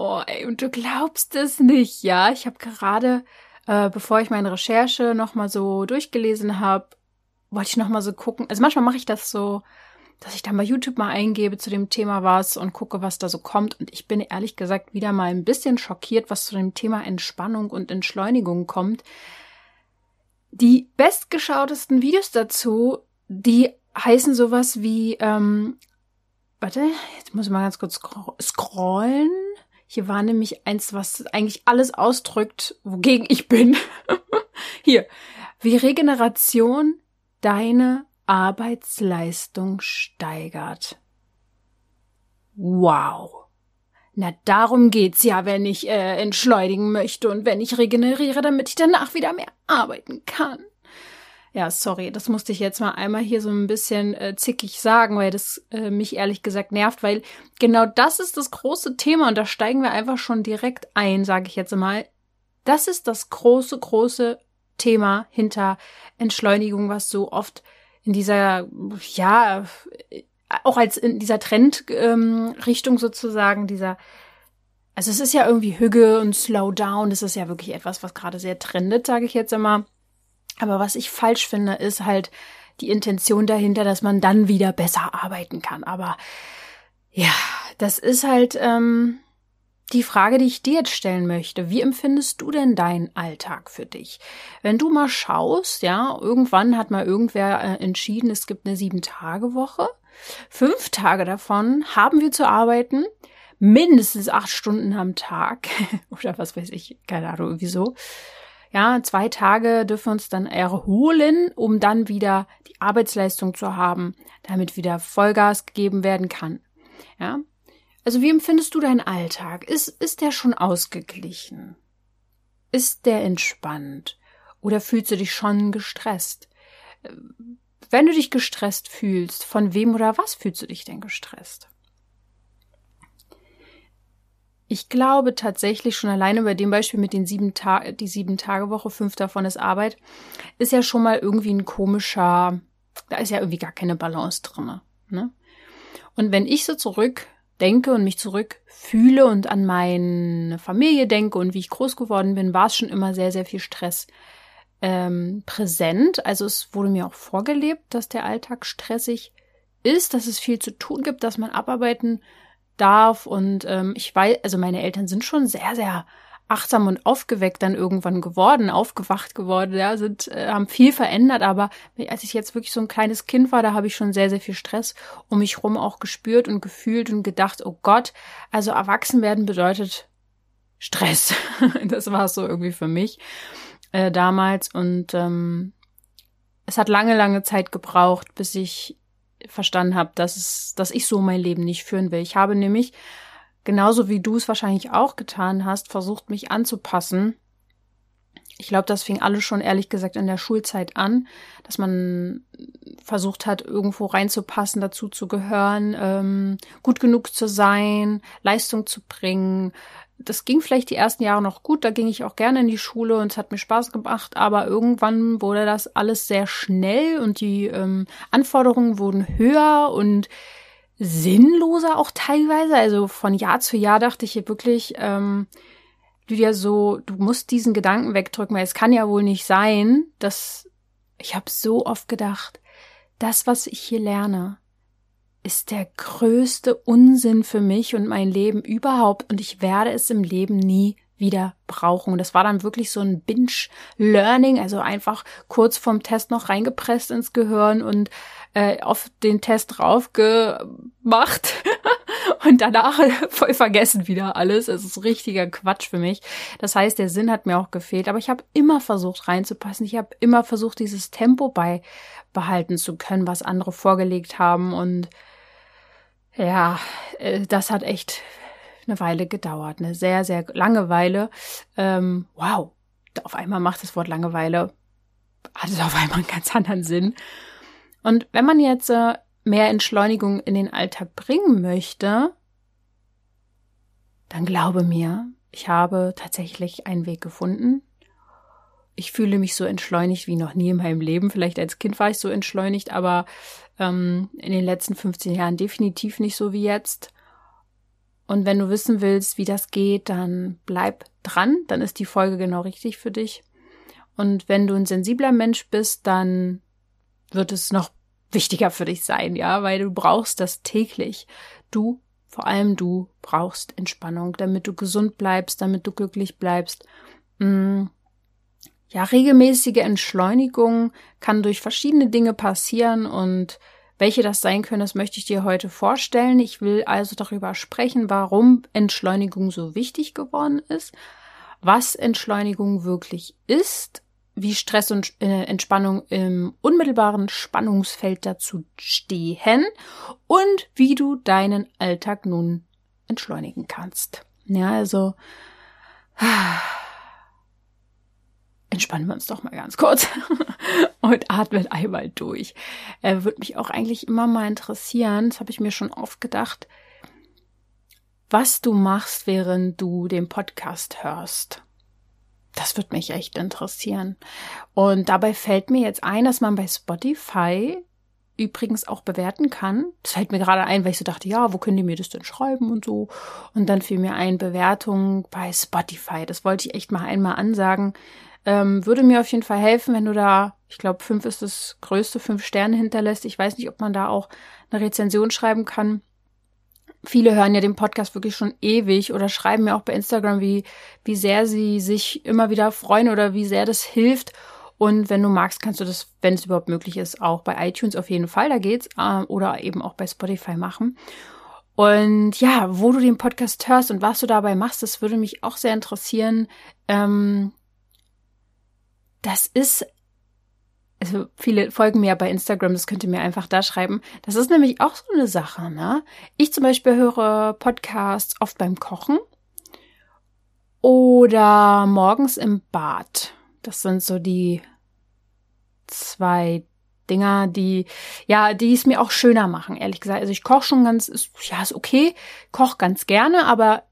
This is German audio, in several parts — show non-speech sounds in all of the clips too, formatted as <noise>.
Oh, ey, und du glaubst es nicht, ja? Ich habe gerade, äh, bevor ich meine Recherche nochmal so durchgelesen habe, wollte ich nochmal so gucken. Also manchmal mache ich das so, dass ich dann bei YouTube mal eingebe zu dem Thema was und gucke, was da so kommt. Und ich bin ehrlich gesagt wieder mal ein bisschen schockiert, was zu dem Thema Entspannung und Entschleunigung kommt. Die bestgeschautesten Videos dazu, die heißen sowas wie, ähm, warte, jetzt muss ich mal ganz kurz scrollen. Hier war nämlich eins, was eigentlich alles ausdrückt, wogegen ich bin. <laughs> Hier. Wie Regeneration deine Arbeitsleistung steigert. Wow. Na, darum geht's ja, wenn ich äh, entschleunigen möchte und wenn ich regeneriere, damit ich danach wieder mehr arbeiten kann. Ja, sorry, das musste ich jetzt mal einmal hier so ein bisschen äh, zickig sagen, weil das äh, mich ehrlich gesagt nervt, weil genau das ist das große Thema und da steigen wir einfach schon direkt ein, sage ich jetzt mal. Das ist das große, große Thema hinter Entschleunigung, was so oft in dieser, ja, auch als in dieser Trendrichtung ähm, sozusagen, dieser, also es ist ja irgendwie Hüge und Slowdown, das ist ja wirklich etwas, was gerade sehr trendet, sage ich jetzt einmal. Aber was ich falsch finde, ist halt die Intention dahinter, dass man dann wieder besser arbeiten kann. Aber ja, das ist halt ähm, die Frage, die ich dir jetzt stellen möchte. Wie empfindest du denn deinen Alltag für dich? Wenn du mal schaust, ja, irgendwann hat mal irgendwer äh, entschieden, es gibt eine Sieben-Tage-Woche. Fünf Tage davon haben wir zu arbeiten mindestens acht Stunden am Tag <laughs> oder was weiß ich, keine Ahnung, wieso. Ja, zwei Tage dürfen wir uns dann erholen, um dann wieder die Arbeitsleistung zu haben, damit wieder Vollgas gegeben werden kann. Ja. Also wie empfindest du deinen Alltag? Ist, ist der schon ausgeglichen? Ist der entspannt? Oder fühlst du dich schon gestresst? Wenn du dich gestresst fühlst, von wem oder was fühlst du dich denn gestresst? Ich glaube tatsächlich schon alleine bei dem Beispiel mit den sieben Tagen, die sieben Tage Woche, fünf davon ist Arbeit, ist ja schon mal irgendwie ein komischer, da ist ja irgendwie gar keine Balance drinne. Ne? Und wenn ich so zurückdenke und mich zurückfühle und an meine Familie denke und wie ich groß geworden bin, war es schon immer sehr, sehr viel Stress ähm, präsent. Also es wurde mir auch vorgelebt, dass der Alltag stressig ist, dass es viel zu tun gibt, dass man abarbeiten darf. Und ähm, ich weiß, also meine Eltern sind schon sehr, sehr achtsam und aufgeweckt dann irgendwann geworden, aufgewacht geworden, ja, sind, äh, haben viel verändert, aber als ich jetzt wirklich so ein kleines Kind war, da habe ich schon sehr, sehr viel Stress um mich rum auch gespürt und gefühlt und gedacht, oh Gott, also erwachsen werden bedeutet Stress. <laughs> das war es so irgendwie für mich äh, damals und ähm, es hat lange, lange Zeit gebraucht, bis ich verstanden habe, dass, es, dass ich so mein Leben nicht führen will. Ich habe nämlich, genauso wie du es wahrscheinlich auch getan hast, versucht, mich anzupassen. Ich glaube, das fing alles schon ehrlich gesagt in der Schulzeit an, dass man versucht hat, irgendwo reinzupassen, dazu zu gehören, ähm, gut genug zu sein, Leistung zu bringen, das ging vielleicht die ersten Jahre noch gut, da ging ich auch gerne in die Schule und es hat mir Spaß gemacht, aber irgendwann wurde das alles sehr schnell und die ähm, Anforderungen wurden höher und sinnloser auch teilweise. Also von Jahr zu Jahr dachte ich hier wirklich, ähm, Lydia, so, du musst diesen Gedanken wegdrücken, weil es kann ja wohl nicht sein, dass ich habe so oft gedacht, das, was ich hier lerne, ist der größte Unsinn für mich und mein Leben überhaupt und ich werde es im Leben nie wieder brauchen. Das war dann wirklich so ein Binge-Learning, also einfach kurz vom Test noch reingepresst ins Gehirn und äh, auf den Test drauf gemacht <laughs> und danach <laughs> voll vergessen wieder alles. Es ist richtiger Quatsch für mich. Das heißt, der Sinn hat mir auch gefehlt, aber ich habe immer versucht reinzupassen. Ich habe immer versucht, dieses Tempo beibehalten zu können, was andere vorgelegt haben und ja, äh, das hat echt eine Weile gedauert, eine sehr, sehr lange Weile. Ähm, wow, auf einmal macht das Wort Langeweile, hat es auf einmal einen ganz anderen Sinn. Und wenn man jetzt äh, mehr Entschleunigung in den Alltag bringen möchte, dann glaube mir, ich habe tatsächlich einen Weg gefunden. Ich fühle mich so entschleunigt wie noch nie in meinem Leben. Vielleicht als Kind war ich so entschleunigt, aber ähm, in den letzten 15 Jahren definitiv nicht so wie jetzt. Und wenn du wissen willst, wie das geht, dann bleib dran, dann ist die Folge genau richtig für dich. Und wenn du ein sensibler Mensch bist, dann wird es noch wichtiger für dich sein, ja, weil du brauchst das täglich. Du, vor allem du, brauchst Entspannung, damit du gesund bleibst, damit du glücklich bleibst. Mm. Ja, regelmäßige Entschleunigung kann durch verschiedene Dinge passieren und welche das sein können, das möchte ich dir heute vorstellen. Ich will also darüber sprechen, warum Entschleunigung so wichtig geworden ist, was Entschleunigung wirklich ist, wie Stress und äh, Entspannung im unmittelbaren Spannungsfeld dazu stehen und wie du deinen Alltag nun entschleunigen kannst. Ja, also entspannen wir uns doch mal ganz kurz <laughs> und atmen einmal durch. Äh, Würde mich auch eigentlich immer mal interessieren, das habe ich mir schon oft gedacht, was du machst, während du den Podcast hörst. Das würde mich echt interessieren. Und dabei fällt mir jetzt ein, dass man bei Spotify übrigens auch bewerten kann. Das fällt mir gerade ein, weil ich so dachte, ja, wo können die mir das denn schreiben und so. Und dann fiel mir ein, Bewertung bei Spotify. Das wollte ich echt mal einmal ansagen. Ähm, würde mir auf jeden Fall helfen, wenn du da, ich glaube, fünf ist das größte, fünf Sterne hinterlässt. Ich weiß nicht, ob man da auch eine Rezension schreiben kann. Viele hören ja den Podcast wirklich schon ewig oder schreiben mir auch bei Instagram, wie, wie sehr sie sich immer wieder freuen oder wie sehr das hilft. Und wenn du magst, kannst du das, wenn es überhaupt möglich ist, auch bei iTunes auf jeden Fall, da geht's, äh, oder eben auch bei Spotify machen. Und ja, wo du den Podcast hörst und was du dabei machst, das würde mich auch sehr interessieren. Ähm, das ist, also viele folgen mir ja bei Instagram, das könnt ihr mir einfach da schreiben. Das ist nämlich auch so eine Sache, ne? Ich zum Beispiel höre Podcasts oft beim Kochen oder morgens im Bad. Das sind so die zwei Dinger, die, ja, die es mir auch schöner machen, ehrlich gesagt. Also ich koche schon ganz, ist, ja, ist okay, koche ganz gerne, aber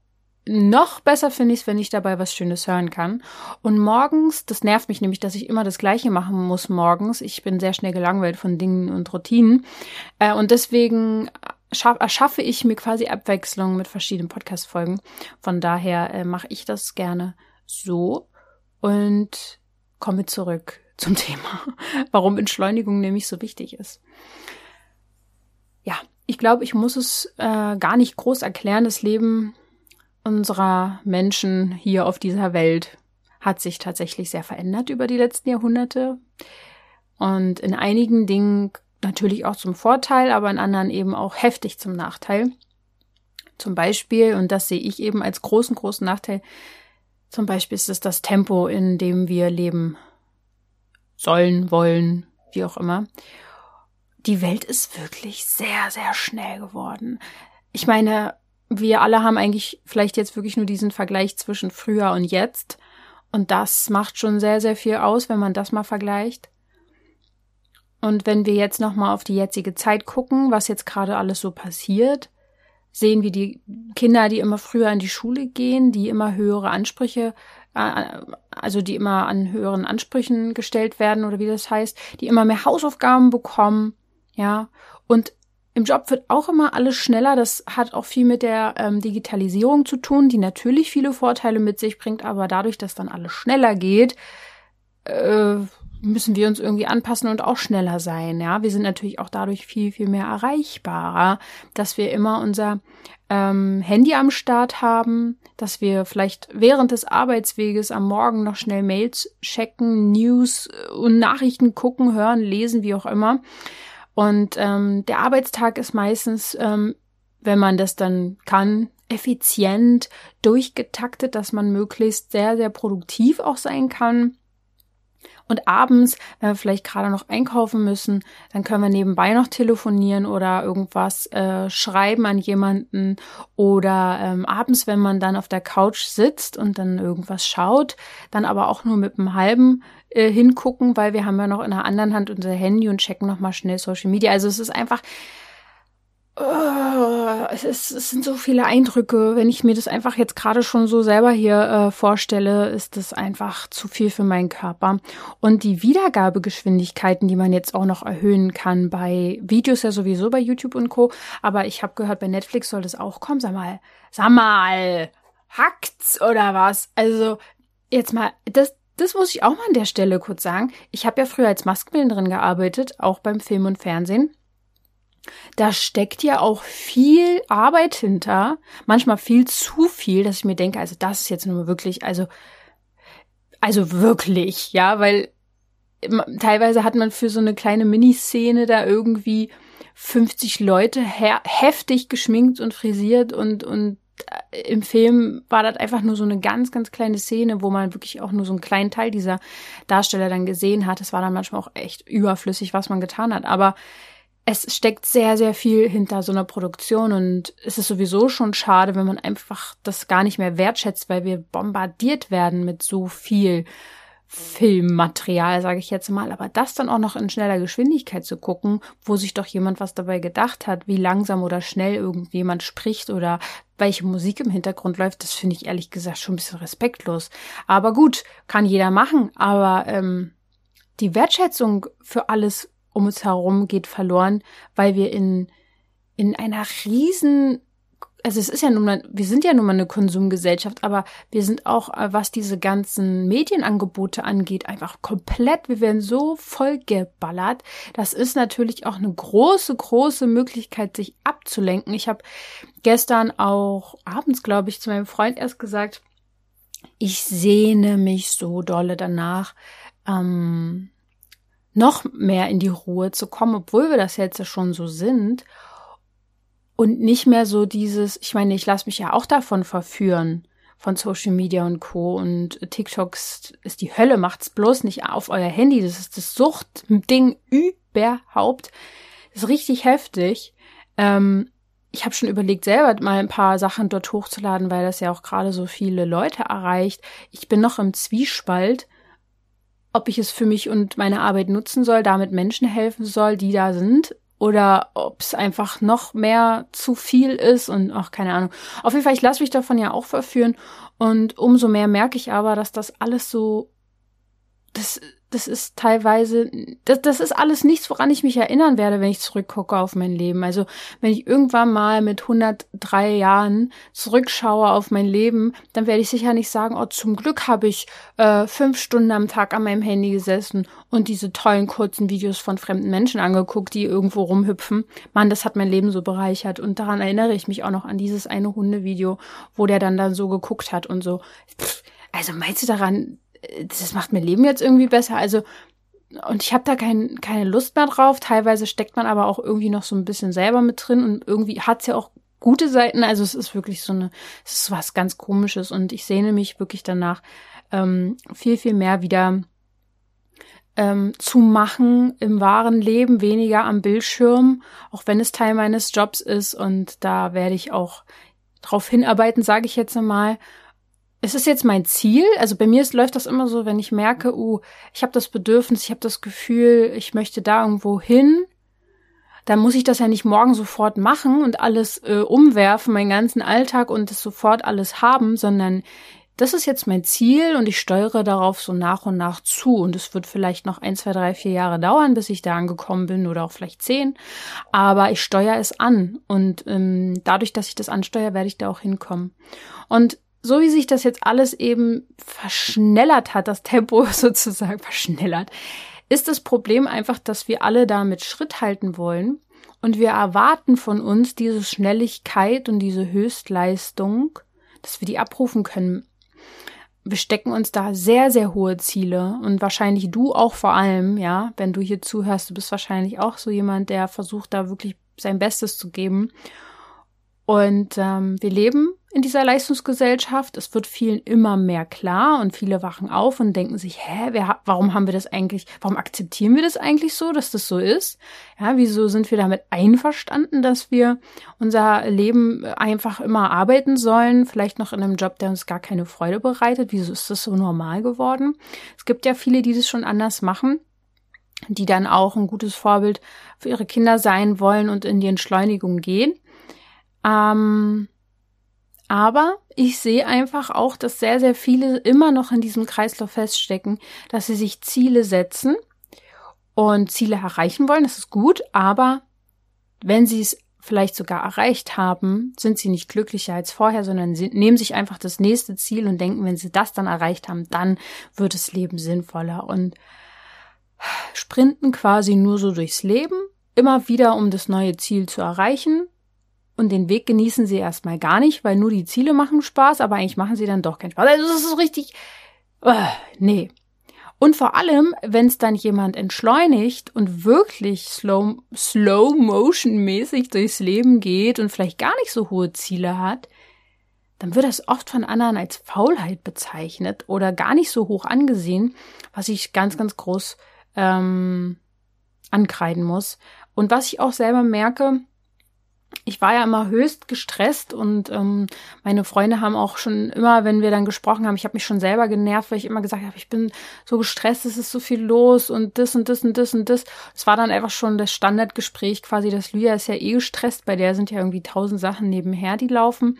noch besser finde ich es, wenn ich dabei was Schönes hören kann. Und morgens, das nervt mich nämlich, dass ich immer das Gleiche machen muss morgens. Ich bin sehr schnell gelangweilt von Dingen und Routinen. Äh, und deswegen erschaffe ich mir quasi Abwechslung mit verschiedenen Podcast-Folgen. Von daher äh, mache ich das gerne so und komme zurück <laughs> zum Thema, warum Entschleunigung nämlich so wichtig ist. Ja, ich glaube, ich muss es äh, gar nicht groß erklären. Das Leben unserer Menschen hier auf dieser Welt hat sich tatsächlich sehr verändert über die letzten Jahrhunderte. Und in einigen Dingen natürlich auch zum Vorteil, aber in anderen eben auch heftig zum Nachteil. Zum Beispiel, und das sehe ich eben als großen, großen Nachteil, zum Beispiel ist es das Tempo, in dem wir leben sollen, wollen, wie auch immer. Die Welt ist wirklich sehr, sehr schnell geworden. Ich meine, wir alle haben eigentlich vielleicht jetzt wirklich nur diesen Vergleich zwischen früher und jetzt. Und das macht schon sehr, sehr viel aus, wenn man das mal vergleicht. Und wenn wir jetzt nochmal auf die jetzige Zeit gucken, was jetzt gerade alles so passiert, sehen wir die Kinder, die immer früher in die Schule gehen, die immer höhere Ansprüche, äh, also die immer an höheren Ansprüchen gestellt werden oder wie das heißt, die immer mehr Hausaufgaben bekommen, ja. Und im Job wird auch immer alles schneller. Das hat auch viel mit der ähm, Digitalisierung zu tun, die natürlich viele Vorteile mit sich bringt, aber dadurch, dass dann alles schneller geht, äh, müssen wir uns irgendwie anpassen und auch schneller sein. Ja, wir sind natürlich auch dadurch viel, viel mehr erreichbarer, dass wir immer unser ähm, Handy am Start haben, dass wir vielleicht während des Arbeitsweges am Morgen noch schnell Mails checken, News und Nachrichten gucken, hören, lesen, wie auch immer. Und ähm, der Arbeitstag ist meistens, ähm, wenn man das dann kann, effizient durchgetaktet, dass man möglichst sehr, sehr produktiv auch sein kann. Und abends, wenn wir vielleicht gerade noch einkaufen müssen, dann können wir nebenbei noch telefonieren oder irgendwas äh, schreiben an jemanden. Oder ähm, abends, wenn man dann auf der Couch sitzt und dann irgendwas schaut, dann aber auch nur mit einem halben äh, hingucken, weil wir haben ja noch in der anderen Hand unser Handy und checken nochmal schnell Social Media. Also es ist einfach Oh, es, ist, es sind so viele Eindrücke. Wenn ich mir das einfach jetzt gerade schon so selber hier äh, vorstelle, ist das einfach zu viel für meinen Körper. Und die Wiedergabegeschwindigkeiten, die man jetzt auch noch erhöhen kann bei Videos ja sowieso bei YouTube und Co. Aber ich habe gehört, bei Netflix soll das auch kommen. Sag mal, sag mal, hackt's oder was? Also jetzt mal, das, das muss ich auch mal an der Stelle kurz sagen. Ich habe ja früher als Maskenbildnerin gearbeitet, auch beim Film und Fernsehen. Da steckt ja auch viel Arbeit hinter, manchmal viel zu viel, dass ich mir denke, also das ist jetzt nur wirklich, also, also wirklich, ja, weil teilweise hat man für so eine kleine Miniszene da irgendwie 50 Leute heftig geschminkt und frisiert und, und im Film war das einfach nur so eine ganz, ganz kleine Szene, wo man wirklich auch nur so einen kleinen Teil dieser Darsteller dann gesehen hat. Es war dann manchmal auch echt überflüssig, was man getan hat. Aber es steckt sehr, sehr viel hinter so einer Produktion und es ist sowieso schon schade, wenn man einfach das gar nicht mehr wertschätzt, weil wir bombardiert werden mit so viel Filmmaterial, sage ich jetzt mal, aber das dann auch noch in schneller Geschwindigkeit zu gucken, wo sich doch jemand was dabei gedacht hat, wie langsam oder schnell irgendjemand spricht oder welche Musik im Hintergrund läuft, das finde ich ehrlich gesagt schon ein bisschen respektlos. Aber gut, kann jeder machen, aber ähm, die Wertschätzung für alles um uns herum geht verloren, weil wir in, in einer riesen also es ist ja nun mal, wir sind ja nun mal eine Konsumgesellschaft, aber wir sind auch, äh, was diese ganzen Medienangebote angeht, einfach komplett, wir werden so vollgeballert. Das ist natürlich auch eine große, große Möglichkeit, sich abzulenken. Ich habe gestern auch abends, glaube ich, zu meinem Freund erst gesagt, ich sehne mich so dolle danach, ähm, noch mehr in die Ruhe zu kommen, obwohl wir das jetzt schon so sind. Und nicht mehr so dieses, ich meine, ich lasse mich ja auch davon verführen, von Social Media und Co. Und TikToks ist die Hölle, macht's bloß nicht auf euer Handy. Das ist das Suchtding überhaupt. Das ist richtig heftig. Ähm, ich habe schon überlegt, selber mal ein paar Sachen dort hochzuladen, weil das ja auch gerade so viele Leute erreicht. Ich bin noch im Zwiespalt ob ich es für mich und meine Arbeit nutzen soll, damit Menschen helfen soll, die da sind, oder ob es einfach noch mehr zu viel ist und auch keine Ahnung. Auf jeden Fall, ich lasse mich davon ja auch verführen und umso mehr merke ich aber, dass das alles so, das das ist teilweise, das, das ist alles nichts, woran ich mich erinnern werde, wenn ich zurückgucke auf mein Leben. Also wenn ich irgendwann mal mit 103 Jahren zurückschaue auf mein Leben, dann werde ich sicher nicht sagen, oh, zum Glück habe ich äh, fünf Stunden am Tag an meinem Handy gesessen und diese tollen kurzen Videos von fremden Menschen angeguckt, die irgendwo rumhüpfen. Mann, das hat mein Leben so bereichert. Und daran erinnere ich mich auch noch an dieses eine Hundevideo, wo der dann dann so geguckt hat und so. Pff, also meinst du daran, das macht mir Leben jetzt irgendwie besser. Also, und ich habe da kein, keine Lust mehr drauf. Teilweise steckt man aber auch irgendwie noch so ein bisschen selber mit drin und irgendwie hat's ja auch gute Seiten. Also es ist wirklich so eine, es ist was ganz Komisches und ich sehne mich wirklich danach, ähm, viel, viel mehr wieder ähm, zu machen im wahren Leben, weniger am Bildschirm, auch wenn es Teil meines Jobs ist und da werde ich auch drauf hinarbeiten, sage ich jetzt einmal es ist jetzt mein Ziel. Also bei mir ist, läuft das immer so, wenn ich merke, uh, ich habe das Bedürfnis, ich habe das Gefühl, ich möchte da irgendwo hin, dann muss ich das ja nicht morgen sofort machen und alles äh, umwerfen, meinen ganzen Alltag und das sofort alles haben, sondern das ist jetzt mein Ziel und ich steuere darauf so nach und nach zu. Und es wird vielleicht noch ein, zwei, drei, vier Jahre dauern, bis ich da angekommen bin oder auch vielleicht zehn. Aber ich steuere es an und ähm, dadurch, dass ich das ansteuere, werde ich da auch hinkommen. Und so wie sich das jetzt alles eben verschnellert hat, das Tempo <laughs> sozusagen verschnellert, ist das Problem einfach, dass wir alle damit Schritt halten wollen und wir erwarten von uns diese Schnelligkeit und diese Höchstleistung, dass wir die abrufen können. Wir stecken uns da sehr, sehr hohe Ziele und wahrscheinlich du auch vor allem, ja, wenn du hier zuhörst, du bist wahrscheinlich auch so jemand, der versucht da wirklich sein Bestes zu geben. Und ähm, wir leben in dieser Leistungsgesellschaft. Es wird vielen immer mehr klar und viele wachen auf und denken sich, hä, wer, warum haben wir das eigentlich, warum akzeptieren wir das eigentlich so, dass das so ist? Ja, wieso sind wir damit einverstanden, dass wir unser Leben einfach immer arbeiten sollen, vielleicht noch in einem Job, der uns gar keine Freude bereitet? Wieso ist das so normal geworden? Es gibt ja viele, die das schon anders machen die dann auch ein gutes Vorbild für ihre Kinder sein wollen und in die Entschleunigung gehen. Ähm, aber ich sehe einfach auch, dass sehr, sehr viele immer noch in diesem Kreislauf feststecken, dass sie sich Ziele setzen und Ziele erreichen wollen. Das ist gut, aber wenn sie es vielleicht sogar erreicht haben, sind sie nicht glücklicher als vorher, sondern sie nehmen sich einfach das nächste Ziel und denken, wenn sie das dann erreicht haben, dann wird das Leben sinnvoller und sprinten quasi nur so durchs Leben, immer wieder, um das neue Ziel zu erreichen, und den Weg genießen sie erstmal gar nicht, weil nur die Ziele machen Spaß, aber eigentlich machen sie dann doch keinen Spaß. Also das ist richtig, uh, nee. Und vor allem, wenn es dann jemand entschleunigt und wirklich slow, slow motion mäßig durchs Leben geht und vielleicht gar nicht so hohe Ziele hat, dann wird das oft von anderen als Faulheit bezeichnet oder gar nicht so hoch angesehen, was ich ganz, ganz groß ähm, ankreiden muss. Und was ich auch selber merke, ich war ja immer höchst gestresst und ähm, meine Freunde haben auch schon immer, wenn wir dann gesprochen haben, ich habe mich schon selber genervt, weil ich immer gesagt habe, ich bin so gestresst, es ist so viel los und das und das und das und das. Es war dann einfach schon das Standardgespräch quasi, dass Lydia ist ja eh gestresst, bei der sind ja irgendwie tausend Sachen nebenher, die laufen.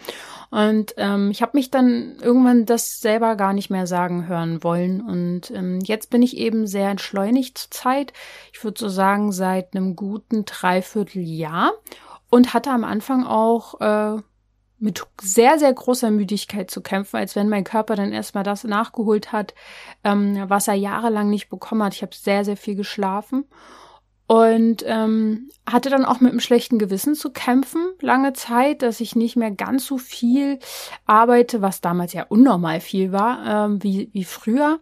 Und ähm, ich habe mich dann irgendwann das selber gar nicht mehr sagen hören wollen. Und ähm, jetzt bin ich eben sehr entschleunigt zur Zeit. Ich würde so sagen, seit einem guten Dreivierteljahr und hatte am Anfang auch äh, mit sehr, sehr großer Müdigkeit zu kämpfen, als wenn mein Körper dann erstmal das nachgeholt hat, ähm, was er jahrelang nicht bekommen hat. Ich habe sehr, sehr viel geschlafen und ähm, hatte dann auch mit einem schlechten Gewissen zu kämpfen, lange Zeit, dass ich nicht mehr ganz so viel arbeite, was damals ja unnormal viel war, ähm, wie, wie früher.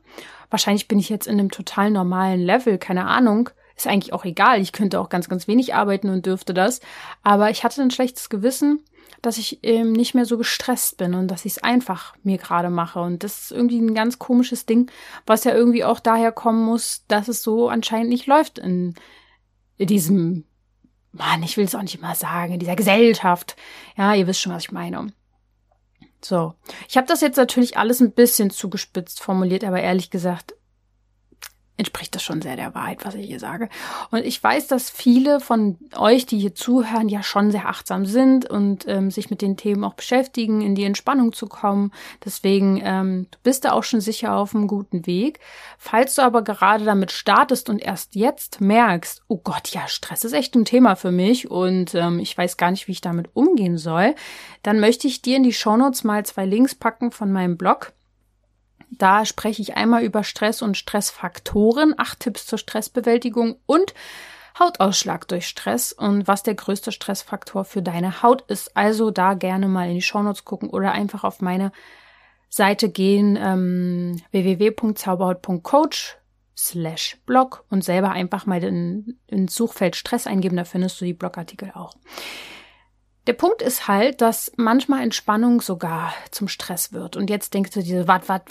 Wahrscheinlich bin ich jetzt in einem total normalen Level, keine Ahnung. Ist eigentlich auch egal. Ich könnte auch ganz, ganz wenig arbeiten und dürfte das. Aber ich hatte ein schlechtes Gewissen, dass ich eben nicht mehr so gestresst bin und dass ich es einfach mir gerade mache. Und das ist irgendwie ein ganz komisches Ding, was ja irgendwie auch daher kommen muss, dass es so anscheinend nicht läuft in, in diesem, Mann, ich will es auch nicht immer sagen, in dieser Gesellschaft. Ja, ihr wisst schon, was ich meine. So, ich habe das jetzt natürlich alles ein bisschen zugespitzt formuliert, aber ehrlich gesagt, entspricht das schon sehr der Wahrheit, was ich hier sage. Und ich weiß, dass viele von euch, die hier zuhören, ja schon sehr achtsam sind und ähm, sich mit den Themen auch beschäftigen, in die Entspannung zu kommen. Deswegen, ähm, du bist da auch schon sicher auf einem guten Weg. Falls du aber gerade damit startest und erst jetzt merkst, oh Gott, ja, Stress ist echt ein Thema für mich und ähm, ich weiß gar nicht, wie ich damit umgehen soll, dann möchte ich dir in die Shownotes mal zwei Links packen von meinem Blog da spreche ich einmal über Stress und Stressfaktoren, acht Tipps zur Stressbewältigung und Hautausschlag durch Stress und was der größte Stressfaktor für deine Haut ist. Also da gerne mal in die Shownotes gucken oder einfach auf meine Seite gehen, ähm, www.zauberhaut.coach slash Blog und selber einfach mal in, ins Suchfeld Stress eingeben, da findest du die Blogartikel auch. Der Punkt ist halt, dass manchmal Entspannung sogar zum Stress wird. Und jetzt denkst du dir, wat, wat,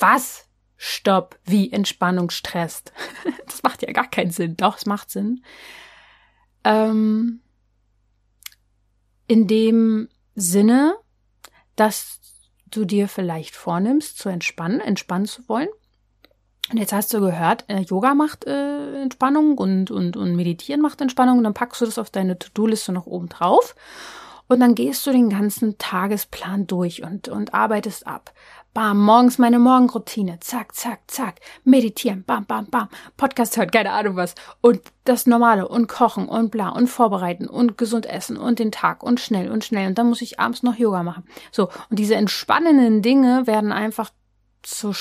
was? Stopp, wie Entspannung stresst. <laughs> das macht ja gar keinen Sinn. Doch, es macht Sinn. Ähm, in dem Sinne, dass du dir vielleicht vornimmst, zu entspannen, entspannen zu wollen. Und jetzt hast du gehört, äh, Yoga macht äh, Entspannung und, und, und Meditieren macht Entspannung. Und dann packst du das auf deine To-Do-Liste noch oben drauf. Und dann gehst du den ganzen Tagesplan durch und, und arbeitest ab. Bam, morgens meine Morgenroutine. Zack, zack, zack. Meditieren. Bam, bam, bam. Podcast hört, keine Ahnung was. Und das Normale und kochen und bla und vorbereiten und gesund essen und den Tag und schnell und schnell. Und dann muss ich abends noch Yoga machen. So. Und diese entspannenden Dinge werden einfach zu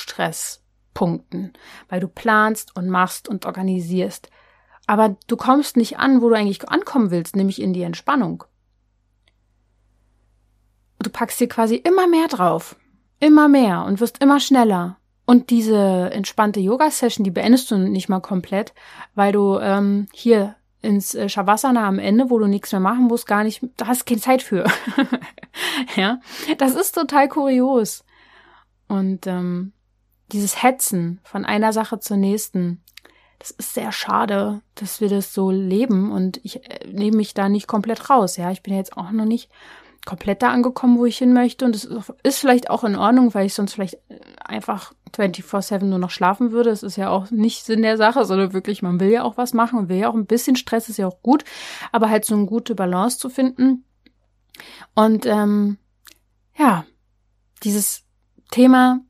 Stresspunkten, weil du planst und machst und organisierst. Aber du kommst nicht an, wo du eigentlich ankommen willst, nämlich in die Entspannung. Du packst dir quasi immer mehr drauf immer mehr und wirst immer schneller. Und diese entspannte Yoga-Session, die beendest du nicht mal komplett, weil du ähm, hier ins äh, Shavasana am Ende, wo du nichts mehr machen musst, gar nicht, da hast keine Zeit für. <laughs> ja, das ist total kurios. Und ähm, dieses Hetzen von einer Sache zur nächsten, das ist sehr schade, dass wir das so leben und ich äh, nehme mich da nicht komplett raus. Ja, ich bin jetzt auch noch nicht komplett da angekommen, wo ich hin möchte und es ist vielleicht auch in Ordnung, weil ich sonst vielleicht äh, einfach 24/7 nur noch schlafen würde. Es ist ja auch nicht Sinn der Sache, sondern wirklich, man will ja auch was machen und will ja auch ein bisschen Stress, ist ja auch gut, aber halt so eine gute Balance zu finden. Und ähm, ja, dieses Thema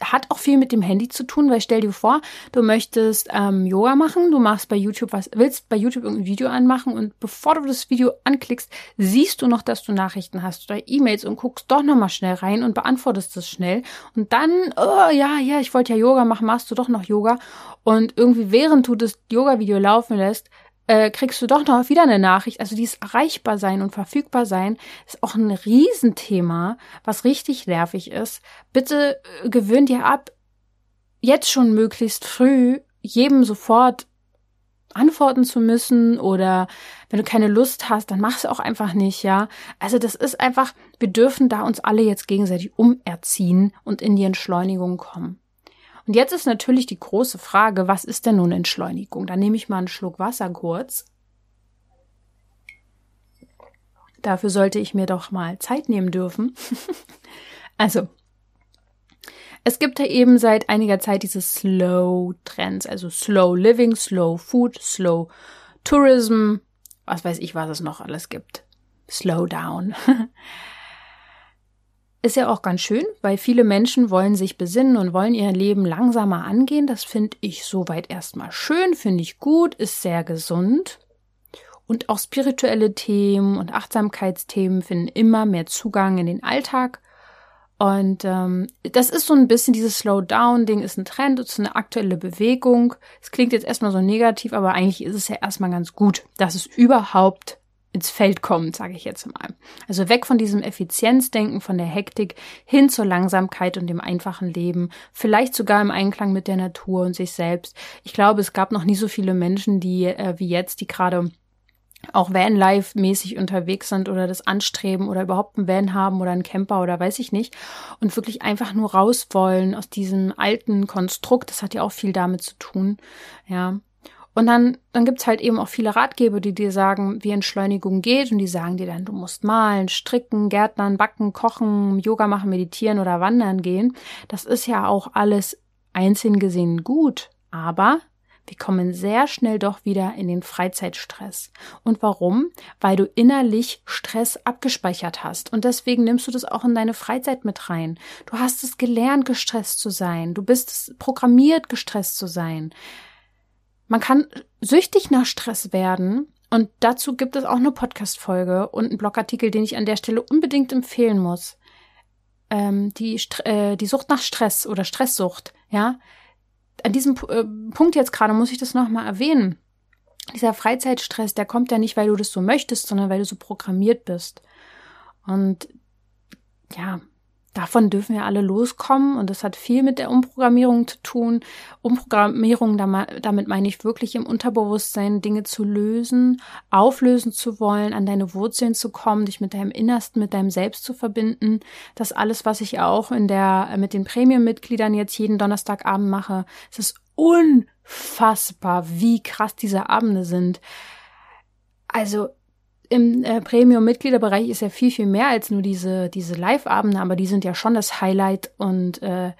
hat auch viel mit dem Handy zu tun, weil stell dir vor, du möchtest ähm, Yoga machen, du machst bei YouTube was, willst bei YouTube irgendein Video anmachen und bevor du das Video anklickst, siehst du noch, dass du Nachrichten hast oder E-Mails und guckst doch nochmal schnell rein und beantwortest das schnell. Und dann, oh ja, ja, ich wollte ja Yoga machen, machst du doch noch Yoga? Und irgendwie während du das Yoga-Video laufen lässt, äh, kriegst du doch noch wieder eine Nachricht. Also dieses erreichbar sein und verfügbar sein ist auch ein Riesenthema, was richtig nervig ist. Bitte äh, gewöhn dir ab, jetzt schon möglichst früh jedem sofort antworten zu müssen oder wenn du keine Lust hast, dann mach es auch einfach nicht, ja. Also das ist einfach, wir dürfen da uns alle jetzt gegenseitig umerziehen und in die Entschleunigung kommen. Und jetzt ist natürlich die große Frage, was ist denn nun Entschleunigung? Da nehme ich mal einen Schluck Wasser kurz. Dafür sollte ich mir doch mal Zeit nehmen dürfen. <laughs> also, es gibt ja eben seit einiger Zeit diese Slow Trends, also Slow Living, Slow Food, Slow Tourism, was weiß ich, was es noch alles gibt. Slow Down. <laughs> Ist ja auch ganz schön, weil viele Menschen wollen sich besinnen und wollen ihr Leben langsamer angehen. Das finde ich soweit erstmal schön, finde ich gut, ist sehr gesund. Und auch spirituelle Themen und Achtsamkeitsthemen finden immer mehr Zugang in den Alltag. Und ähm, das ist so ein bisschen dieses Slowdown-Ding, ist ein Trend, ist eine aktuelle Bewegung. Es klingt jetzt erstmal so negativ, aber eigentlich ist es ja erstmal ganz gut, dass es überhaupt ins Feld kommt, sage ich jetzt mal. Also weg von diesem Effizienzdenken, von der Hektik hin zur Langsamkeit und dem einfachen Leben, vielleicht sogar im Einklang mit der Natur und sich selbst. Ich glaube, es gab noch nie so viele Menschen, die äh, wie jetzt, die gerade auch Vanlife-mäßig unterwegs sind oder das anstreben oder überhaupt einen Van haben oder einen Camper oder weiß ich nicht und wirklich einfach nur raus wollen aus diesem alten Konstrukt. Das hat ja auch viel damit zu tun, ja. Und dann, dann gibt's halt eben auch viele Ratgeber, die dir sagen, wie Entschleunigung geht. Und die sagen dir dann, du musst malen, stricken, gärtnern, backen, kochen, Yoga machen, meditieren oder wandern gehen. Das ist ja auch alles einzeln gesehen gut. Aber wir kommen sehr schnell doch wieder in den Freizeitstress. Und warum? Weil du innerlich Stress abgespeichert hast. Und deswegen nimmst du das auch in deine Freizeit mit rein. Du hast es gelernt, gestresst zu sein. Du bist programmiert, gestresst zu sein. Man kann süchtig nach Stress werden. Und dazu gibt es auch eine Podcast-Folge und einen Blogartikel, den ich an der Stelle unbedingt empfehlen muss. Ähm, die, äh, die Sucht nach Stress oder Stresssucht, ja. An diesem äh, Punkt jetzt gerade muss ich das nochmal erwähnen. Dieser Freizeitstress, der kommt ja nicht, weil du das so möchtest, sondern weil du so programmiert bist. Und ja, davon dürfen wir alle loskommen und das hat viel mit der Umprogrammierung zu tun. Umprogrammierung, damit meine ich wirklich im Unterbewusstsein Dinge zu lösen, auflösen zu wollen, an deine Wurzeln zu kommen, dich mit deinem Innersten, mit deinem Selbst zu verbinden. Das alles, was ich auch in der, mit den Premium-Mitgliedern jetzt jeden Donnerstagabend mache. Es ist unfassbar, wie krass diese Abende sind. Also im äh, Premium-Mitgliederbereich ist ja viel, viel mehr als nur diese, diese Live-Abende, aber die sind ja schon das Highlight und äh,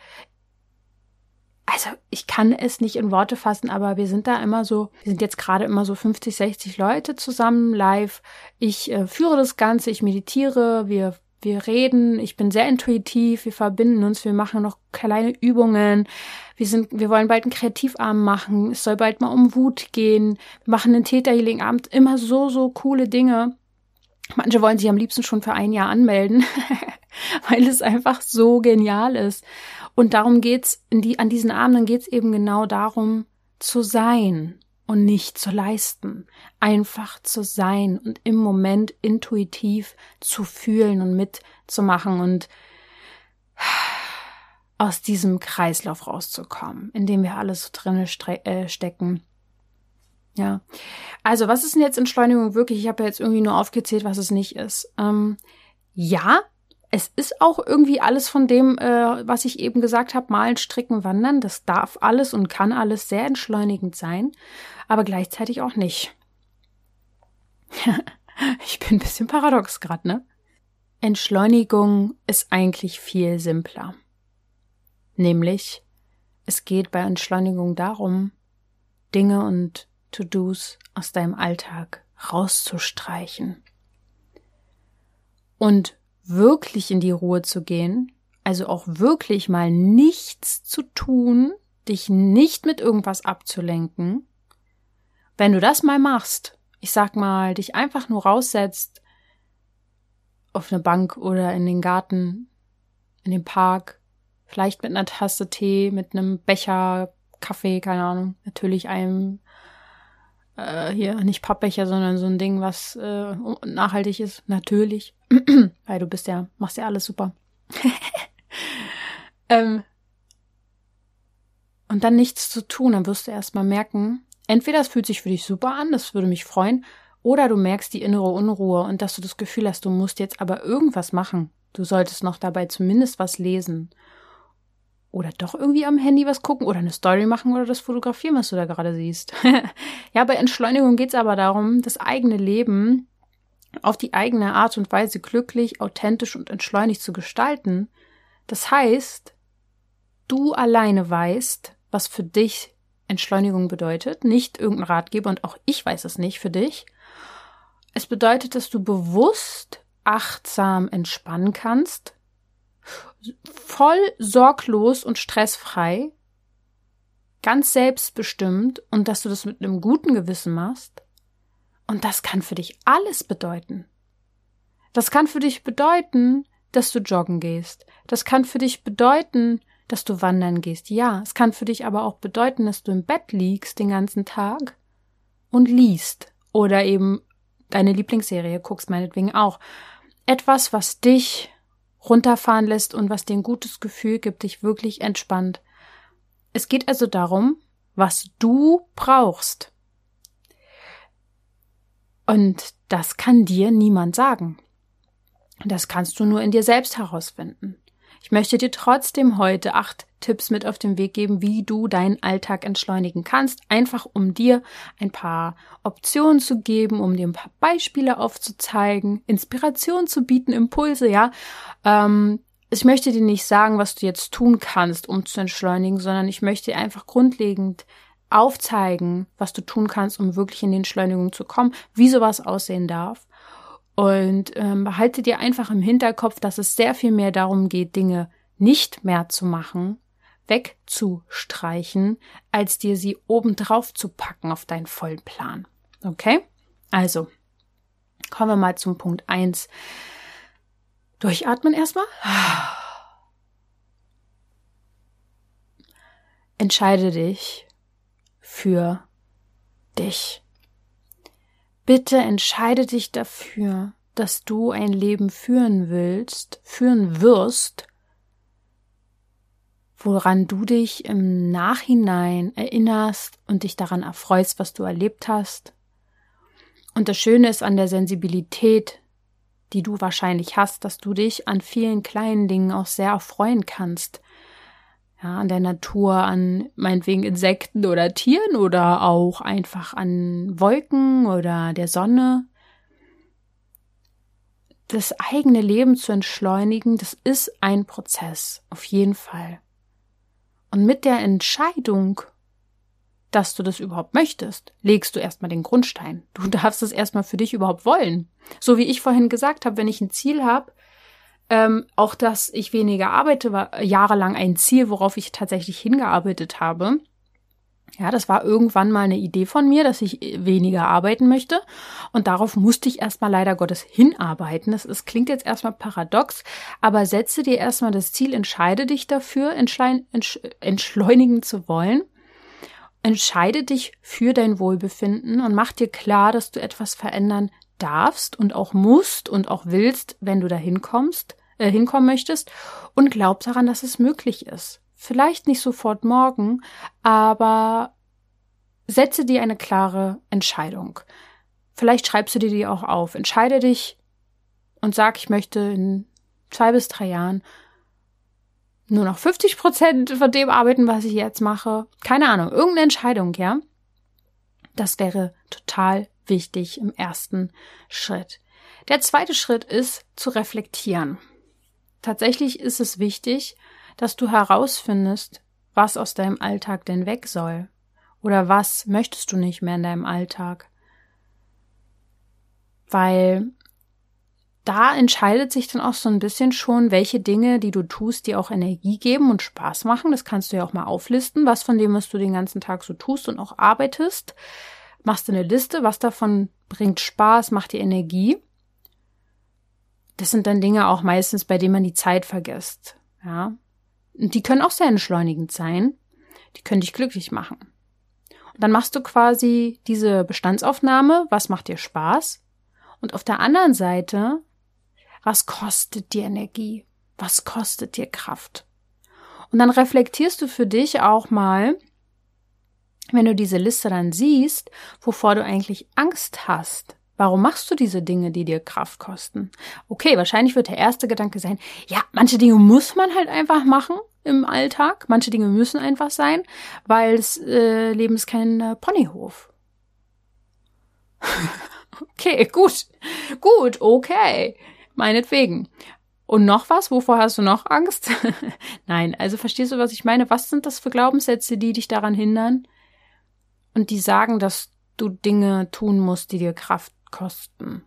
also ich kann es nicht in Worte fassen, aber wir sind da immer so, wir sind jetzt gerade immer so 50, 60 Leute zusammen live. Ich äh, führe das Ganze, ich meditiere, wir wir reden, ich bin sehr intuitiv, wir verbinden uns, wir machen noch kleine Übungen. Wir sind, wir wollen bald einen Kreativarm machen. Es soll bald mal um Wut gehen. Wir machen einen Täterhealing-Abend. Immer so, so coole Dinge. Manche wollen sich am liebsten schon für ein Jahr anmelden, <laughs> weil es einfach so genial ist. Und darum geht's, in die, an diesen Abenden geht's eben genau darum, zu sein und nicht zu leisten. Einfach zu sein und im Moment intuitiv zu fühlen und mitzumachen und aus diesem Kreislauf rauszukommen, in dem wir alles so drinne äh, stecken. Ja. Also, was ist denn jetzt Entschleunigung wirklich? Ich habe ja jetzt irgendwie nur aufgezählt, was es nicht ist. Ähm, ja, es ist auch irgendwie alles von dem, äh, was ich eben gesagt habe, malen, stricken, wandern. Das darf alles und kann alles sehr entschleunigend sein, aber gleichzeitig auch nicht. <laughs> ich bin ein bisschen paradox gerade, ne? Entschleunigung ist eigentlich viel simpler. Nämlich, es geht bei Entschleunigung darum, Dinge und To-Dos aus deinem Alltag rauszustreichen. Und wirklich in die Ruhe zu gehen, also auch wirklich mal nichts zu tun, dich nicht mit irgendwas abzulenken. Wenn du das mal machst, ich sag mal, dich einfach nur raussetzt auf eine Bank oder in den Garten, in den Park, vielleicht mit einer Tasse Tee, mit einem Becher Kaffee, keine Ahnung, natürlich einem äh, hier nicht Pappbecher, sondern so ein Ding, was äh, nachhaltig ist, natürlich, <clears throat> weil du bist ja, machst ja alles super. <laughs> ähm, und dann nichts zu tun, dann wirst du erstmal merken, entweder es fühlt sich für dich super an, das würde mich freuen, oder du merkst die innere Unruhe und dass du das Gefühl hast, du musst jetzt aber irgendwas machen. Du solltest noch dabei zumindest was lesen oder doch irgendwie am Handy was gucken oder eine Story machen oder das fotografieren, was du da gerade siehst. <laughs> ja, bei Entschleunigung geht es aber darum, das eigene Leben auf die eigene Art und Weise glücklich, authentisch und entschleunigt zu gestalten. Das heißt, du alleine weißt, was für dich Entschleunigung bedeutet, nicht irgendein Ratgeber und auch ich weiß es nicht für dich. Es bedeutet, dass du bewusst achtsam entspannen kannst, voll sorglos und stressfrei, ganz selbstbestimmt und dass du das mit einem guten Gewissen machst. Und das kann für dich alles bedeuten. Das kann für dich bedeuten, dass du joggen gehst. Das kann für dich bedeuten, dass du wandern gehst. Ja, es kann für dich aber auch bedeuten, dass du im Bett liegst den ganzen Tag und liest oder eben deine Lieblingsserie guckst, meinetwegen auch. Etwas, was dich runterfahren lässt und was dir ein gutes Gefühl gibt, dich wirklich entspannt. Es geht also darum, was du brauchst. Und das kann dir niemand sagen. Das kannst du nur in dir selbst herausfinden. Ich möchte dir trotzdem heute acht Tipps mit auf den Weg geben, wie du deinen Alltag entschleunigen kannst, einfach um dir ein paar Optionen zu geben, um dir ein paar Beispiele aufzuzeigen, Inspiration zu bieten, Impulse, ja. Ähm, ich möchte dir nicht sagen, was du jetzt tun kannst, um zu entschleunigen, sondern ich möchte dir einfach grundlegend aufzeigen, was du tun kannst, um wirklich in die Entschleunigung zu kommen, wie sowas aussehen darf. Und ähm, behalte dir einfach im Hinterkopf, dass es sehr viel mehr darum geht, Dinge nicht mehr zu machen, wegzustreichen, als dir sie obendrauf zu packen auf deinen vollen Plan. Okay? Also, kommen wir mal zum Punkt eins. Durchatmen erstmal. Entscheide dich für dich. Bitte entscheide dich dafür, dass du ein Leben führen willst, führen wirst, woran du dich im Nachhinein erinnerst und dich daran erfreust, was du erlebt hast. Und das Schöne ist an der Sensibilität, die du wahrscheinlich hast, dass du dich an vielen kleinen Dingen auch sehr erfreuen kannst ja, an der Natur, an meinetwegen Insekten oder Tieren oder auch einfach an Wolken oder der Sonne. Das eigene Leben zu entschleunigen, das ist ein Prozess, auf jeden Fall. Und mit der Entscheidung, dass du das überhaupt möchtest, legst du erstmal den Grundstein. Du <laughs> darfst es erstmal für dich überhaupt wollen. So wie ich vorhin gesagt habe, wenn ich ein Ziel habe, ähm, auch, dass ich weniger arbeite, war jahrelang ein Ziel, worauf ich tatsächlich hingearbeitet habe. Ja, das war irgendwann mal eine Idee von mir, dass ich weniger arbeiten möchte. Und darauf musste ich erstmal leider Gottes hinarbeiten. Das ist, klingt jetzt erstmal paradox, aber setze dir erstmal das Ziel, entscheide dich dafür, entschleunigen zu wollen. Entscheide dich für dein Wohlbefinden und mach dir klar, dass du etwas verändern darfst und auch musst und auch willst, wenn du da hinkommst, äh, hinkommen möchtest und glaub daran, dass es möglich ist. Vielleicht nicht sofort morgen, aber setze dir eine klare Entscheidung. Vielleicht schreibst du dir die auch auf. Entscheide dich und sag, ich möchte in zwei bis drei Jahren nur noch 50 Prozent von dem arbeiten, was ich jetzt mache. Keine Ahnung, irgendeine Entscheidung, ja. Das wäre total wichtig im ersten Schritt. Der zweite Schritt ist zu reflektieren. Tatsächlich ist es wichtig, dass du herausfindest, was aus deinem Alltag denn weg soll. Oder was möchtest du nicht mehr in deinem Alltag? Weil da entscheidet sich dann auch so ein bisschen schon, welche Dinge, die du tust, dir auch Energie geben und Spaß machen. Das kannst du ja auch mal auflisten, was von dem, was du den ganzen Tag so tust und auch arbeitest. Machst du eine Liste, was davon bringt Spaß, macht dir Energie. Das sind dann Dinge auch meistens, bei denen man die Zeit vergisst. Ja. Und die können auch sehr entschleunigend sein. Die können dich glücklich machen. Und dann machst du quasi diese Bestandsaufnahme, was macht dir Spaß? Und auf der anderen Seite was kostet dir Energie? Was kostet dir Kraft? Und dann reflektierst du für dich auch mal, wenn du diese Liste dann siehst, wovor du eigentlich Angst hast. Warum machst du diese Dinge, die dir Kraft kosten? Okay, wahrscheinlich wird der erste Gedanke sein, ja, manche Dinge muss man halt einfach machen im Alltag. Manche Dinge müssen einfach sein, weil das äh, Leben ist kein äh, Ponyhof. <laughs> okay, gut, gut, okay. Meinetwegen. Und noch was? Wovor hast du noch Angst? <laughs> Nein, also verstehst du, was ich meine? Was sind das für Glaubenssätze, die dich daran hindern? Und die sagen, dass du Dinge tun musst, die dir Kraft kosten.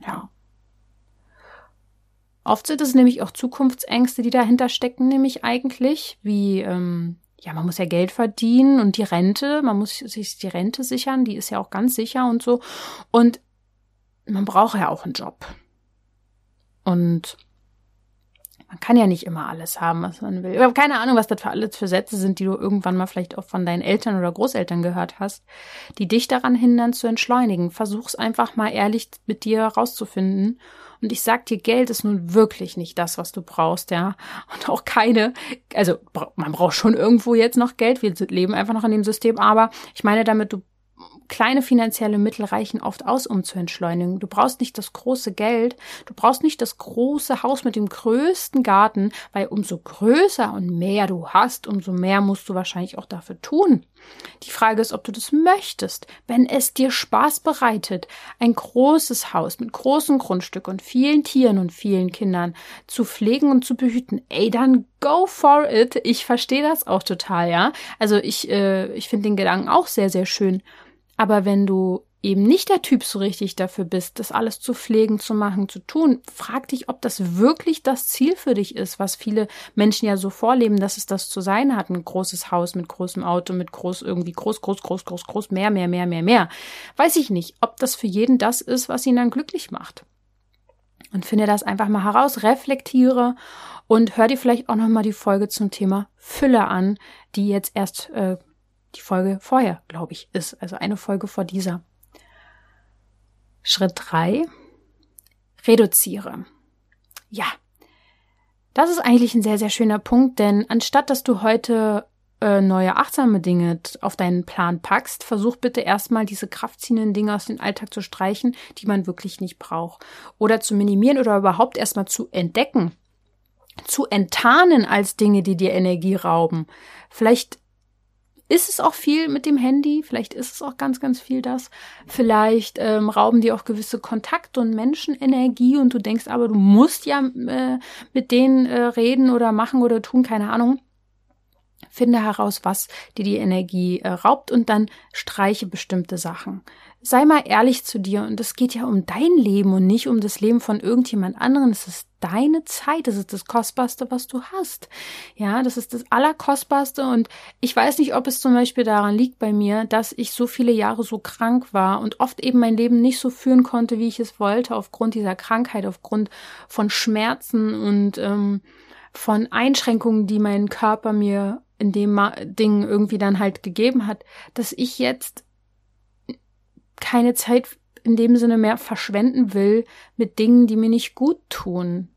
Ja. Oft sind es nämlich auch Zukunftsängste, die dahinter stecken, nämlich eigentlich, wie, ähm, ja, man muss ja Geld verdienen und die Rente, man muss sich die Rente sichern, die ist ja auch ganz sicher und so. Und man braucht ja auch einen Job. Und man kann ja nicht immer alles haben, was man will. Ich habe keine Ahnung, was das für alles für Sätze sind, die du irgendwann mal vielleicht auch von deinen Eltern oder Großeltern gehört hast, die dich daran hindern zu entschleunigen. Versuch's einfach mal ehrlich mit dir rauszufinden. Und ich sag dir, Geld ist nun wirklich nicht das, was du brauchst, ja. Und auch keine, also man braucht schon irgendwo jetzt noch Geld. Wir leben einfach noch in dem System, aber ich meine damit, du kleine finanzielle Mittel reichen oft aus, um zu entschleunigen. Du brauchst nicht das große Geld, du brauchst nicht das große Haus mit dem größten Garten, weil umso größer und mehr du hast, umso mehr musst du wahrscheinlich auch dafür tun. Die Frage ist, ob du das möchtest. Wenn es dir Spaß bereitet, ein großes Haus mit großem Grundstück und vielen Tieren und vielen Kindern zu pflegen und zu behüten, ey, dann go for it. Ich verstehe das auch total, ja. Also ich, äh, ich finde den Gedanken auch sehr, sehr schön. Aber wenn du eben nicht der Typ so richtig dafür bist, das alles zu pflegen, zu machen, zu tun, frag dich, ob das wirklich das Ziel für dich ist, was viele Menschen ja so vorleben, dass es das zu sein hat. Ein großes Haus mit großem Auto, mit groß, irgendwie groß, groß, groß, groß, groß, mehr, mehr, mehr, mehr, mehr. Weiß ich nicht, ob das für jeden das ist, was ihn dann glücklich macht. Und finde das einfach mal heraus, reflektiere und hör dir vielleicht auch nochmal die Folge zum Thema Fülle an, die jetzt erst äh, die Folge vorher, glaube ich, ist. Also eine Folge vor dieser. Schritt drei: Reduziere. Ja. Das ist eigentlich ein sehr, sehr schöner Punkt, denn anstatt dass du heute äh, neue achtsame Dinge auf deinen Plan packst, versuch bitte erstmal diese kraftziehenden Dinge aus dem Alltag zu streichen, die man wirklich nicht braucht. Oder zu minimieren oder überhaupt erstmal zu entdecken. Zu enttarnen als Dinge, die dir Energie rauben. Vielleicht ist es auch viel mit dem Handy, vielleicht ist es auch ganz, ganz viel das. Vielleicht ähm, rauben die auch gewisse Kontakt- und Menschenenergie und du denkst aber, du musst ja äh, mit denen äh, reden oder machen oder tun, keine Ahnung. Finde heraus, was dir die Energie äh, raubt und dann streiche bestimmte Sachen sei mal ehrlich zu dir und es geht ja um dein Leben und nicht um das Leben von irgendjemand anderen. Es ist deine Zeit, das ist das Kostbarste, was du hast. Ja, das ist das Allerkostbarste und ich weiß nicht, ob es zum Beispiel daran liegt bei mir, dass ich so viele Jahre so krank war und oft eben mein Leben nicht so führen konnte, wie ich es wollte, aufgrund dieser Krankheit, aufgrund von Schmerzen und ähm, von Einschränkungen, die mein Körper mir in dem Ding irgendwie dann halt gegeben hat, dass ich jetzt keine Zeit in dem Sinne mehr verschwenden will mit Dingen, die mir nicht gut tun.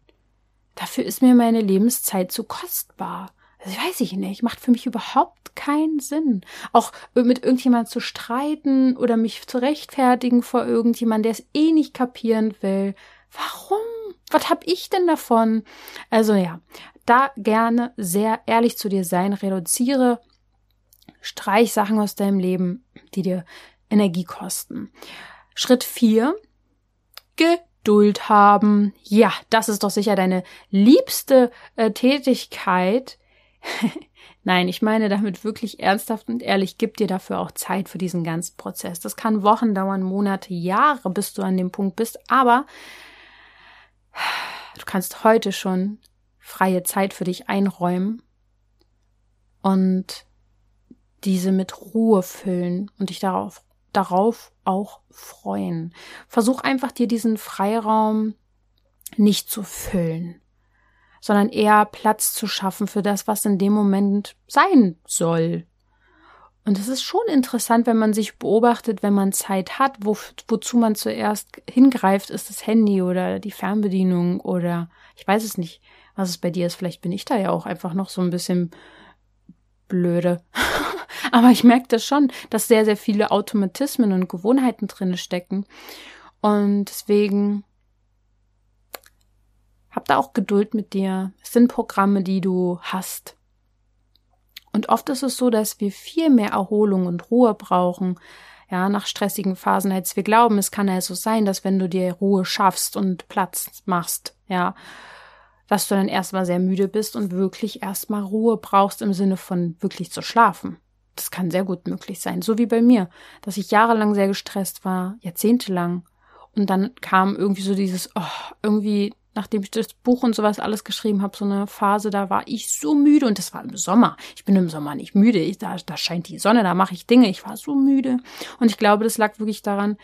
Dafür ist mir meine Lebenszeit zu kostbar. das weiß ich nicht, macht für mich überhaupt keinen Sinn. Auch mit irgendjemand zu streiten oder mich zu rechtfertigen vor irgendjemand, der es eh nicht kapieren will. Warum? Was hab ich denn davon? Also ja, da gerne sehr ehrlich zu dir sein, reduziere, streich Sachen aus deinem Leben, die dir Energie kosten. Schritt vier: Geduld haben. Ja, das ist doch sicher deine liebste äh, Tätigkeit. <laughs> Nein, ich meine damit wirklich ernsthaft und ehrlich, gib dir dafür auch Zeit für diesen ganzen Prozess. Das kann Wochen dauern, Monate, Jahre, bis du an dem Punkt bist, aber du kannst heute schon freie Zeit für dich einräumen und diese mit Ruhe füllen und dich darauf, darauf auch freuen. Versuch einfach dir diesen Freiraum nicht zu füllen, sondern eher Platz zu schaffen für das, was in dem Moment sein soll. Und es ist schon interessant, wenn man sich beobachtet, wenn man Zeit hat, wo, wozu man zuerst hingreift, ist das Handy oder die Fernbedienung oder ich weiß es nicht, was es bei dir ist. Vielleicht bin ich da ja auch einfach noch so ein bisschen blöde. <laughs> Aber ich merke das schon, dass sehr, sehr viele Automatismen und Gewohnheiten drin stecken. Und deswegen hab da auch Geduld mit dir. Es sind Programme, die du hast. Und oft ist es so, dass wir viel mehr Erholung und Ruhe brauchen, ja, nach stressigen Phasen, als wir glauben. Es kann also sein, dass wenn du dir Ruhe schaffst und Platz machst, ja, dass du dann erstmal sehr müde bist und wirklich erstmal Ruhe brauchst im Sinne von wirklich zu schlafen. Das kann sehr gut möglich sein. So wie bei mir, dass ich jahrelang sehr gestresst war, jahrzehntelang. Und dann kam irgendwie so dieses, oh, irgendwie, nachdem ich das Buch und sowas alles geschrieben habe, so eine Phase, da war ich so müde und das war im Sommer. Ich bin im Sommer nicht müde. Ich, da, da scheint die Sonne, da mache ich Dinge. Ich war so müde. Und ich glaube, das lag wirklich daran,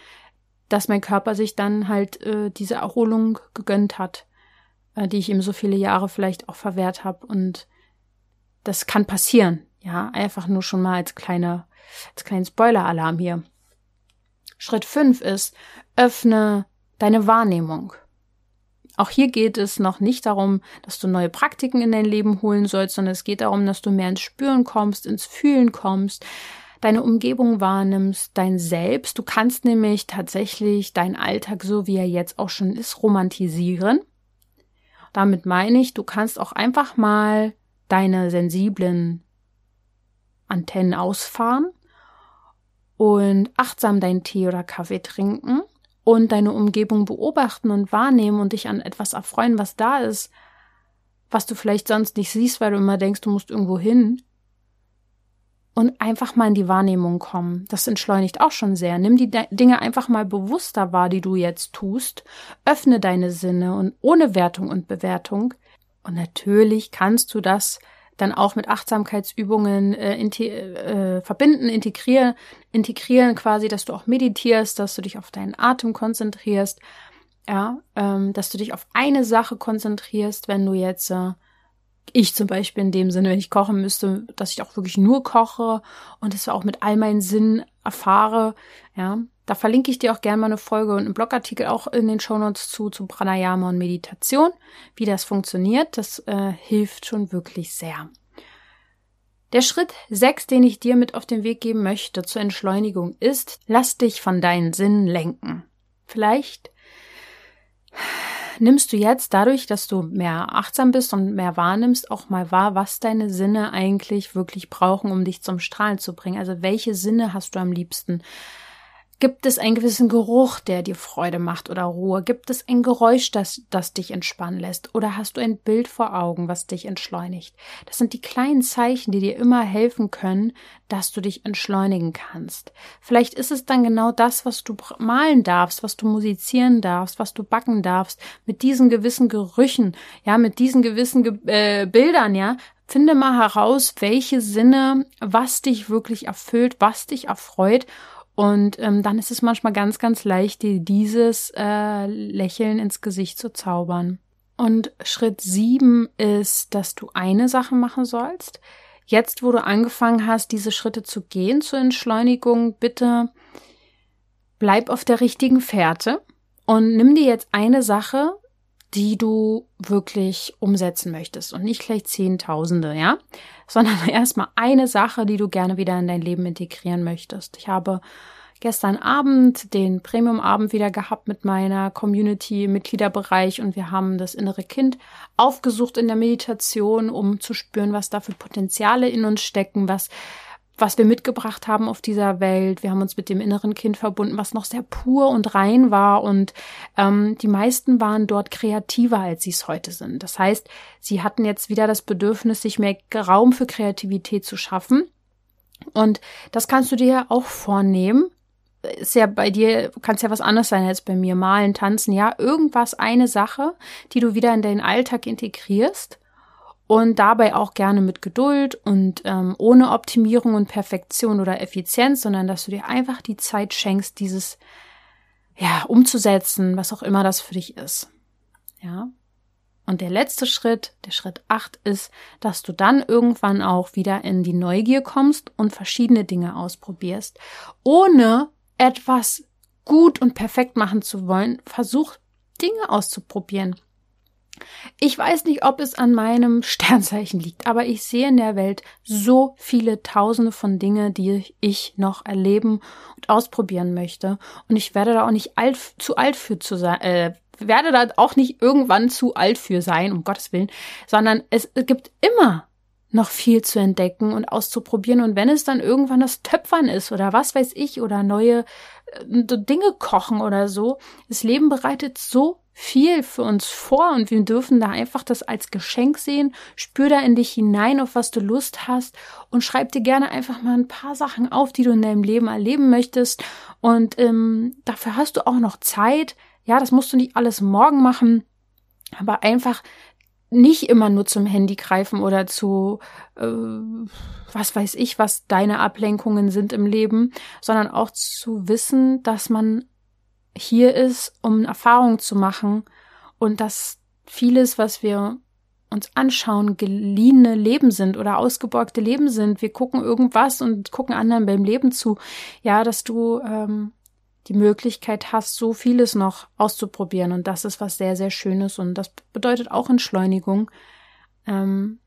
dass mein Körper sich dann halt äh, diese Erholung gegönnt hat, äh, die ich ihm so viele Jahre vielleicht auch verwehrt habe. Und das kann passieren. Ja, einfach nur schon mal als kleiner, als kleinen Spoiler-Alarm hier. Schritt fünf ist, öffne deine Wahrnehmung. Auch hier geht es noch nicht darum, dass du neue Praktiken in dein Leben holen sollst, sondern es geht darum, dass du mehr ins Spüren kommst, ins Fühlen kommst, deine Umgebung wahrnimmst, dein Selbst. Du kannst nämlich tatsächlich deinen Alltag, so wie er jetzt auch schon ist, romantisieren. Damit meine ich, du kannst auch einfach mal deine sensiblen Antennen ausfahren und achtsam deinen Tee oder Kaffee trinken und deine Umgebung beobachten und wahrnehmen und dich an etwas erfreuen, was da ist, was du vielleicht sonst nicht siehst, weil du immer denkst, du musst irgendwo hin. Und einfach mal in die Wahrnehmung kommen. Das entschleunigt auch schon sehr. Nimm die Dinge einfach mal bewusster wahr, die du jetzt tust. Öffne deine Sinne und ohne Wertung und Bewertung. Und natürlich kannst du das dann auch mit Achtsamkeitsübungen äh, äh, verbinden, integrieren, integrieren quasi, dass du auch meditierst, dass du dich auf deinen Atem konzentrierst, ja, ähm, dass du dich auf eine Sache konzentrierst, wenn du jetzt äh, ich zum Beispiel in dem Sinne, wenn ich kochen müsste, dass ich auch wirklich nur koche und das auch mit all meinen Sinnen erfahre, ja, da verlinke ich dir auch gerne mal eine Folge und einen Blogartikel auch in den Shownotes zu, zu Pranayama und Meditation, wie das funktioniert. Das äh, hilft schon wirklich sehr. Der Schritt 6, den ich dir mit auf den Weg geben möchte zur Entschleunigung ist, lass dich von deinen Sinnen lenken. Vielleicht nimmst du jetzt dadurch, dass du mehr achtsam bist und mehr wahrnimmst, auch mal wahr, was deine Sinne eigentlich wirklich brauchen, um dich zum Strahlen zu bringen. Also welche Sinne hast du am liebsten? Gibt es einen gewissen Geruch, der dir Freude macht oder Ruhe? Gibt es ein Geräusch, das, das dich entspannen lässt? Oder hast du ein Bild vor Augen, was dich entschleunigt? Das sind die kleinen Zeichen, die dir immer helfen können, dass du dich entschleunigen kannst. Vielleicht ist es dann genau das, was du malen darfst, was du musizieren darfst, was du backen darfst, mit diesen gewissen Gerüchen, ja, mit diesen gewissen Ge äh, Bildern, ja, Finde mal heraus, welche Sinne, was dich wirklich erfüllt, was dich erfreut und ähm, dann ist es manchmal ganz, ganz leicht, dir dieses äh, Lächeln ins Gesicht zu zaubern. Und Schritt sieben ist, dass du eine Sache machen sollst. Jetzt, wo du angefangen hast, diese Schritte zu gehen zur Entschleunigung, bitte bleib auf der richtigen Fährte und nimm dir jetzt eine Sache, die du wirklich umsetzen möchtest und nicht gleich Zehntausende, ja, sondern <laughs> erstmal eine Sache, die du gerne wieder in dein Leben integrieren möchtest. Ich habe gestern Abend den Premium-Abend wieder gehabt mit meiner Community Mitgliederbereich und wir haben das innere Kind aufgesucht in der Meditation, um zu spüren, was da für Potenziale in uns stecken, was was wir mitgebracht haben auf dieser Welt. Wir haben uns mit dem inneren Kind verbunden, was noch sehr pur und rein war. Und ähm, die meisten waren dort kreativer, als sie es heute sind. Das heißt, sie hatten jetzt wieder das Bedürfnis, sich mehr Raum für Kreativität zu schaffen. Und das kannst du dir auch vornehmen. Ist ja bei dir, kann es ja was anderes sein als bei mir. Malen, tanzen, ja, irgendwas, eine Sache, die du wieder in deinen Alltag integrierst und dabei auch gerne mit Geduld und ähm, ohne Optimierung und Perfektion oder Effizienz, sondern dass du dir einfach die Zeit schenkst, dieses ja umzusetzen, was auch immer das für dich ist. Ja. Und der letzte Schritt, der Schritt acht, ist, dass du dann irgendwann auch wieder in die Neugier kommst und verschiedene Dinge ausprobierst. Ohne etwas gut und perfekt machen zu wollen, versuch Dinge auszuprobieren. Ich weiß nicht, ob es an meinem <laughs> Sternzeichen liegt, aber ich sehe in der Welt so viele Tausende von Dingen, die ich noch erleben und ausprobieren möchte. Und ich werde da auch nicht alt, zu alt für zu sein, äh, werde da auch nicht irgendwann zu alt für sein, um Gottes Willen, sondern es, es gibt immer noch viel zu entdecken und auszuprobieren. Und wenn es dann irgendwann das Töpfern ist oder was weiß ich oder neue äh, Dinge kochen oder so, das Leben bereitet so viel für uns vor und wir dürfen da einfach das als Geschenk sehen. Spür da in dich hinein, auf was du Lust hast und schreib dir gerne einfach mal ein paar Sachen auf, die du in deinem Leben erleben möchtest. Und ähm, dafür hast du auch noch Zeit. Ja, das musst du nicht alles morgen machen, aber einfach nicht immer nur zum Handy greifen oder zu äh, was weiß ich, was deine Ablenkungen sind im Leben, sondern auch zu wissen, dass man hier ist, um Erfahrungen zu machen und dass vieles, was wir uns anschauen, geliehene Leben sind oder ausgeborgte Leben sind. Wir gucken irgendwas und gucken anderen beim Leben zu. Ja, dass du ähm, die Möglichkeit hast, so vieles noch auszuprobieren. Und das ist was sehr, sehr Schönes. Und das bedeutet auch Entschleunigung. Ähm,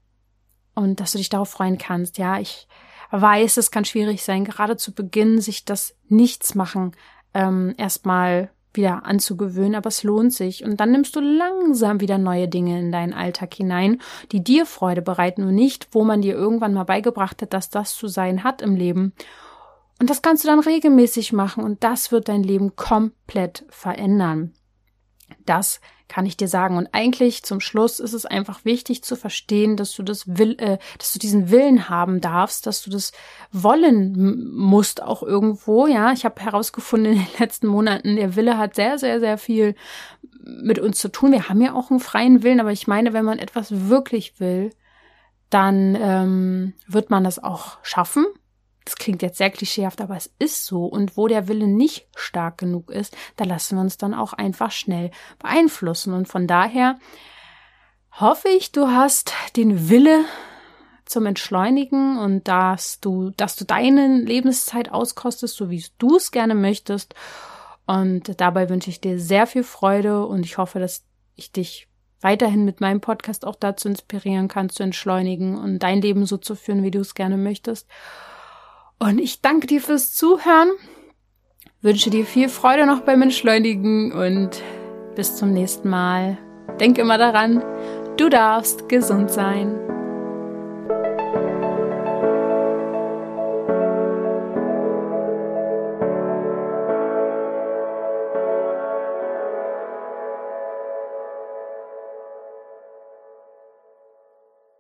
und dass du dich darauf freuen kannst. Ja, ich weiß, es kann schwierig sein, gerade zu Beginn sich das Nichtsmachen ähm, erstmal wieder anzugewöhnen, aber es lohnt sich. Und dann nimmst du langsam wieder neue Dinge in deinen Alltag hinein, die dir Freude bereiten und nicht, wo man dir irgendwann mal beigebracht hat, dass das zu sein hat im Leben. Und das kannst du dann regelmäßig machen und das wird dein Leben komplett verändern. Das kann ich dir sagen. Und eigentlich zum Schluss ist es einfach wichtig zu verstehen, dass du das will, äh, dass du diesen Willen haben darfst, dass du das wollen musst auch irgendwo. Ja, ich habe herausgefunden in den <laughs> letzten Monaten, der Wille hat sehr, sehr, sehr viel mit uns zu tun. Wir haben ja auch einen freien Willen, aber ich meine, wenn man etwas wirklich will, dann ähm, wird man das auch schaffen das klingt jetzt sehr klischeehaft, aber es ist so. Und wo der Wille nicht stark genug ist, da lassen wir uns dann auch einfach schnell beeinflussen. Und von daher hoffe ich, du hast den Wille zum Entschleunigen und dass du, dass du deine Lebenszeit auskostest, so wie du es gerne möchtest. Und dabei wünsche ich dir sehr viel Freude und ich hoffe, dass ich dich weiterhin mit meinem Podcast auch dazu inspirieren kann, zu entschleunigen und dein Leben so zu führen, wie du es gerne möchtest. Und ich danke dir fürs Zuhören, wünsche dir viel Freude noch beim Entschleunigen und bis zum nächsten Mal. Denk immer daran, du darfst gesund sein.